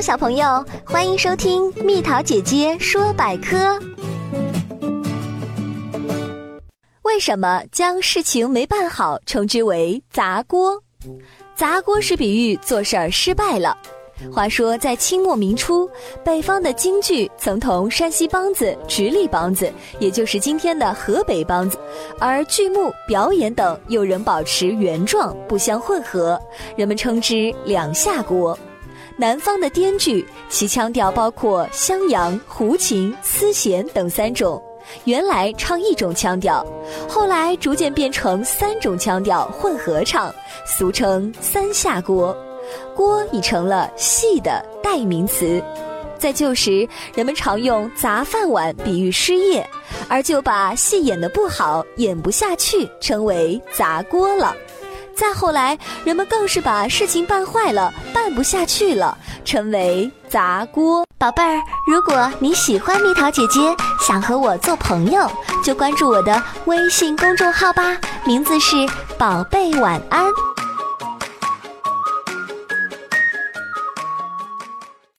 小朋友，欢迎收听蜜桃姐姐说百科。为什么将事情没办好称之为砸锅？砸锅是比喻做事儿失败了。话说，在清末明初，北方的京剧曾同山西梆子、直隶梆子，也就是今天的河北梆子，而剧目、表演等又仍保持原状，不相混合，人们称之两下锅。南方的滇剧，其腔调包括襄阳、胡琴、丝弦等三种，原来唱一种腔调，后来逐渐变成三种腔调混合唱，俗称三下锅。锅已成了戏的代名词，在旧时，人们常用砸饭碗比喻失业，而就把戏演得不好、演不下去称为砸锅了。再后来，人们更是把事情办坏了、办不下去了，成为砸锅。宝贝儿，如果你喜欢蜜桃姐姐，想和我做朋友，就关注我的微信公众号吧，名字是宝贝晚安。